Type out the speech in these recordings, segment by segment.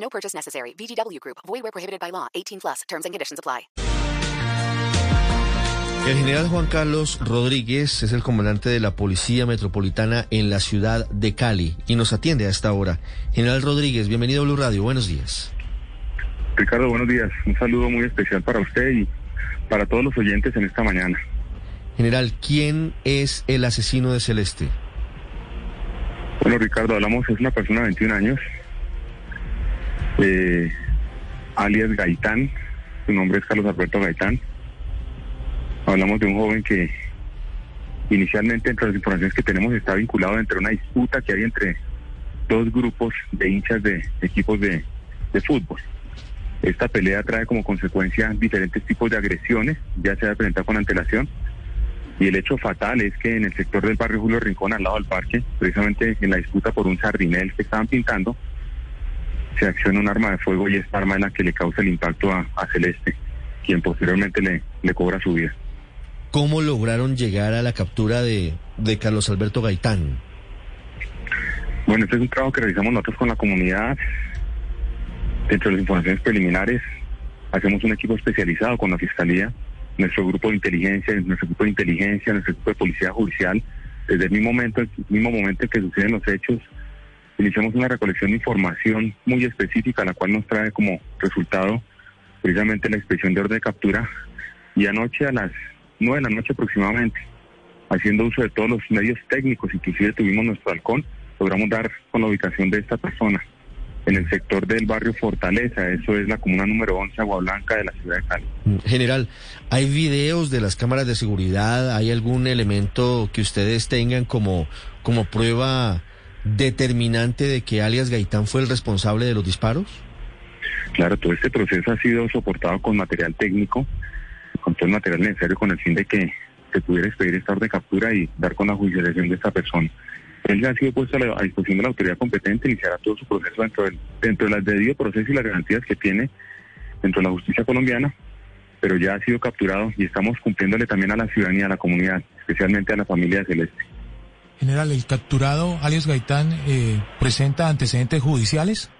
No purchase necessary. VGW Group. Void where prohibited by law. 18 plus. Terms and conditions apply. El general Juan Carlos Rodríguez es el comandante de la Policía Metropolitana en la ciudad de Cali y nos atiende a esta hora. General Rodríguez, bienvenido a Blue Radio. Buenos días. Ricardo, buenos días. Un saludo muy especial para usted y para todos los oyentes en esta mañana. General, ¿quién es el asesino de Celeste? Bueno, Ricardo, hablamos, es una persona de 21 años, eh, alias Gaitán, su nombre es Carlos Alberto Gaitán. Hablamos de un joven que inicialmente entre las informaciones que tenemos está vinculado entre una disputa que hay entre dos grupos de hinchas de equipos de, fútbol. Esta pelea trae como consecuencia diferentes tipos de agresiones, ya se ha presentado con antelación. Y el hecho fatal es que en el sector del barrio Julio Rincón, al lado del parque, precisamente en la disputa por un sardinel que estaban pintando, se acciona un arma de fuego y esta arma es la que le causa el impacto a, a Celeste, quien posteriormente le, le cobra su vida. ¿Cómo lograron llegar a la captura de, de Carlos Alberto Gaitán? Bueno, este es un trabajo que realizamos nosotros con la comunidad. Dentro de las informaciones preliminares, hacemos un equipo especializado con la Fiscalía, nuestro grupo de inteligencia, nuestro equipo de inteligencia, nuestro equipo de policía judicial. Desde el mismo momento, el mismo momento en que suceden los hechos, iniciamos una recolección de información muy específica, la cual nos trae como resultado precisamente la expedición de orden de captura. Y anoche a las nueve de la noche aproximadamente, haciendo uso de todos los medios técnicos, inclusive tuvimos nuestro halcón, logramos dar con la ubicación de esta persona en el sector del barrio Fortaleza, eso es la comuna número 11, Agua Blanca de la ciudad de Cali. General, ¿hay videos de las cámaras de seguridad? ¿Hay algún elemento que ustedes tengan como, como prueba determinante de que alias Gaitán fue el responsable de los disparos? Claro, todo este proceso ha sido soportado con material técnico, con todo el material necesario con el fin de que se pudiera expedir esta orden de captura y dar con la judicialización de esta persona. Él ya ha sido puesto a, disposición de la autoridad competente, iniciará todo su proceso dentro del, dentro del debido proceso y las garantías que tiene dentro de la justicia colombiana, pero ya ha sido capturado y estamos cumpliéndole también a la ciudadanía, a la comunidad, especialmente a la familia de Celeste. General, ¿el capturado alias Gaitán eh, presenta antecedentes judiciales?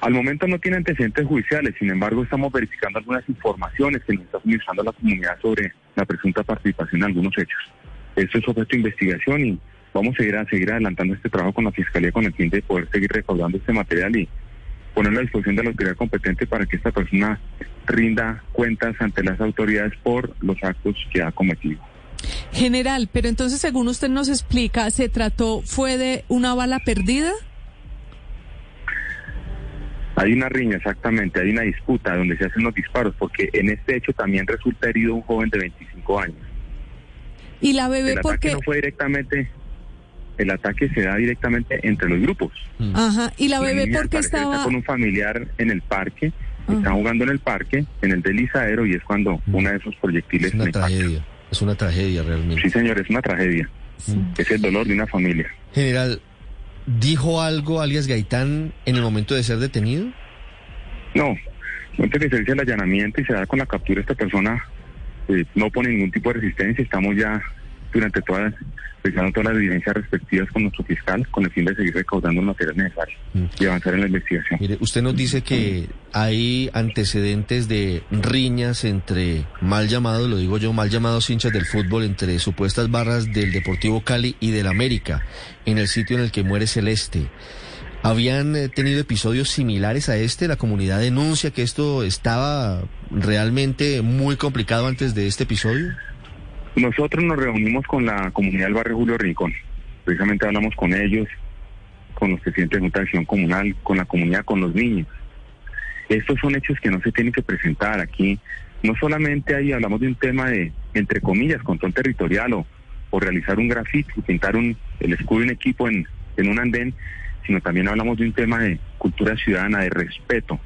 Al momento no tiene antecedentes judiciales, sin embargo estamos verificando algunas informaciones que nos está suministrando la comunidad sobre la presunta participación en algunos hechos. Esto es objeto de investigación y vamos a seguir, a seguir adelantando este trabajo con la Fiscalía con el fin de poder seguir recaudando este material y ponerlo a disposición de la autoridad competente para que esta persona rinda cuentas ante las autoridades por los actos que ha cometido. General, pero entonces según usted nos explica, ¿se trató, fue de una bala perdida? Hay una riña, exactamente, hay una disputa donde se hacen los disparos, porque en este hecho también resulta herido un joven de 25 años. ¿Y la bebé el por qué? no fue directamente, el ataque se da directamente entre los grupos. Ajá, ¿y la La bebé niña, por qué estaba...? Está con un familiar en el parque, Ajá. están jugando en el parque, en el deslizadero, y es cuando uno de esos proyectiles Es una tragedia, es una tragedia realmente. Sí, señor, es una tragedia. Es el dolor de una familia. General, ¿dijo algo alias Gaitán en el momento de ser detenido? No, antes que se dice el allanamiento y se da con la captura de esta persona, eh, no pone ningún tipo de resistencia. Estamos ya durante todas, realizando todas las diligencias respectivas con nuestro fiscal con el fin de seguir recaudando el material necesario Mm. y avanzar en la investigación. Mire, usted nos dice que hay antecedentes de riñas entre mal llamados, lo digo yo, mal llamados hinchas del fútbol, entre supuestas barras del Deportivo Cali y del América, en el sitio en el que muere Celeste. ¿Habían eh, tenido episodios similares a este? La comunidad denuncia que esto estaba realmente muy complicado antes de este episodio. Nosotros nos reunimos con la comunidad del barrio Julio Rincón. Precisamente hablamos con ellos, con los presidentes de Junta de Acción Comunal, con la comunidad, con los niños. Estos son hechos que no se tienen que presentar aquí. No solamente ahí hablamos de un tema de, entre comillas, control territorial o, o realizar un grafito, pintar un, el escudo de un equipo en, en un andén, sino también hablamos de un tema de cultura ciudadana, de respeto.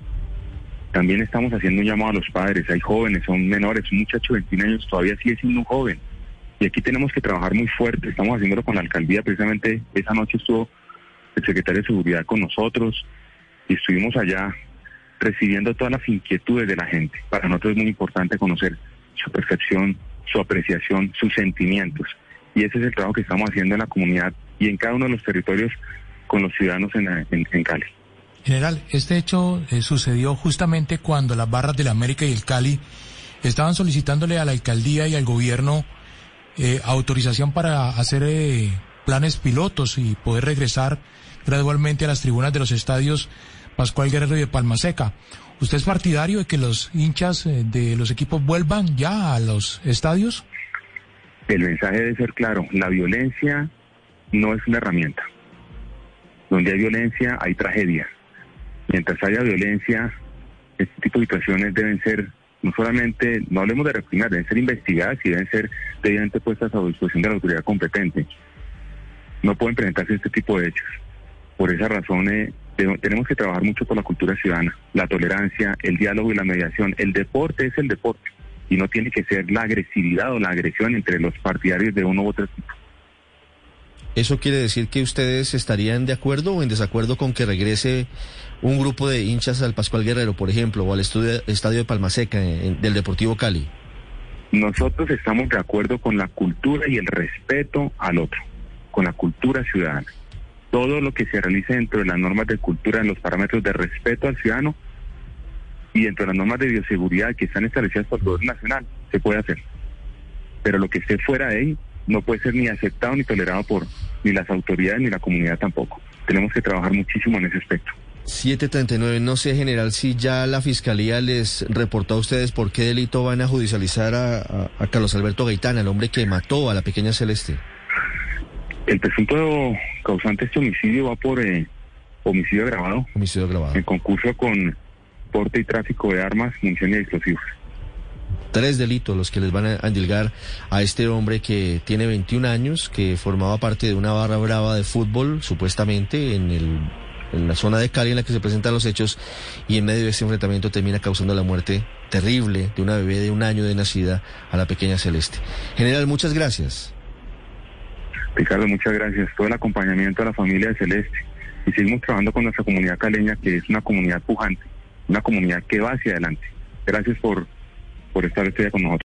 También estamos haciendo un llamado a los padres, hay jóvenes, son menores, un muchacho de 21 años todavía sigue siendo un joven. Y aquí tenemos que trabajar muy fuerte, estamos haciéndolo con la alcaldía, precisamente esa noche estuvo el secretario de Seguridad con nosotros y estuvimos allá recibiendo todas las inquietudes de la gente. Para nosotros es muy importante conocer su percepción, su apreciación, sus sentimientos. Y ese es el trabajo que estamos haciendo en la comunidad y en cada uno de los territorios con los ciudadanos en, en, en Cali. General, este hecho eh, sucedió justamente cuando las barras de la América y el Cali estaban solicitándole a la alcaldía y al gobierno eh, autorización para hacer eh, planes pilotos y poder regresar gradualmente a las tribunas de los estadios Pascual Guerrero y de Palma Seca. ¿Usted es partidario de que los hinchas eh, de los equipos vuelvan ya a los estadios? El mensaje debe ser claro, la violencia no es una herramienta. Donde hay violencia hay tragedia. Mientras haya violencia, este tipo de situaciones deben ser, no solamente, no hablemos de reprimir, deben ser investigadas y deben ser debidamente puestas a disposición de la autoridad competente. No pueden presentarse este tipo de hechos. Por esa razón, tenemos que trabajar mucho por la cultura ciudadana, la tolerancia, el diálogo y la mediación. El deporte es el deporte y no tiene que ser la agresividad o la agresión entre los partidarios de uno u otro tipo. ¿Eso quiere decir que ustedes estarían de acuerdo o en desacuerdo con que regrese un grupo de hinchas al Pascual Guerrero, por ejemplo, o al estadio de Palmaseca del Deportivo Cali? Nosotros estamos de acuerdo con la cultura y el respeto al otro, con la cultura ciudadana todo lo que se realice dentro de las normas de cultura, en los parámetros de respeto al ciudadano y dentro de las normas de bioseguridad que están establecidas por el gobierno nacional, se puede hacer. Pero lo que esté fuera de ahí no puede ser ni aceptado ni tolerado por ni las autoridades ni la comunidad tampoco. Tenemos que trabajar muchísimo en ese aspecto. 739, no sé, general, si ya la fiscalía les reportó a ustedes por qué delito van a judicializar a, a Carlos Alberto Gaitán, el hombre que mató a la pequeña Celeste. El presunto causante de este homicidio va por eh, homicidio agravado. Homicidio agravado. En concurso con porte y tráfico de armas, municiones y explosivos. Tres delitos los que les van a endilgar a este hombre que tiene 21 años, que formaba parte de una barra brava de fútbol, supuestamente, en, el, en la zona de Cali en la que se presentan los hechos, y en medio de ese enfrentamiento termina causando la muerte terrible de una bebé de un año de nacida a la pequeña Celeste. General, muchas gracias. Ricardo, muchas gracias. Todo el acompañamiento a la familia de Celeste. Y seguimos trabajando con nuestra comunidad caleña, que es una comunidad pujante, una comunidad que va hacia adelante. Gracias por, por estar este día con nosotros.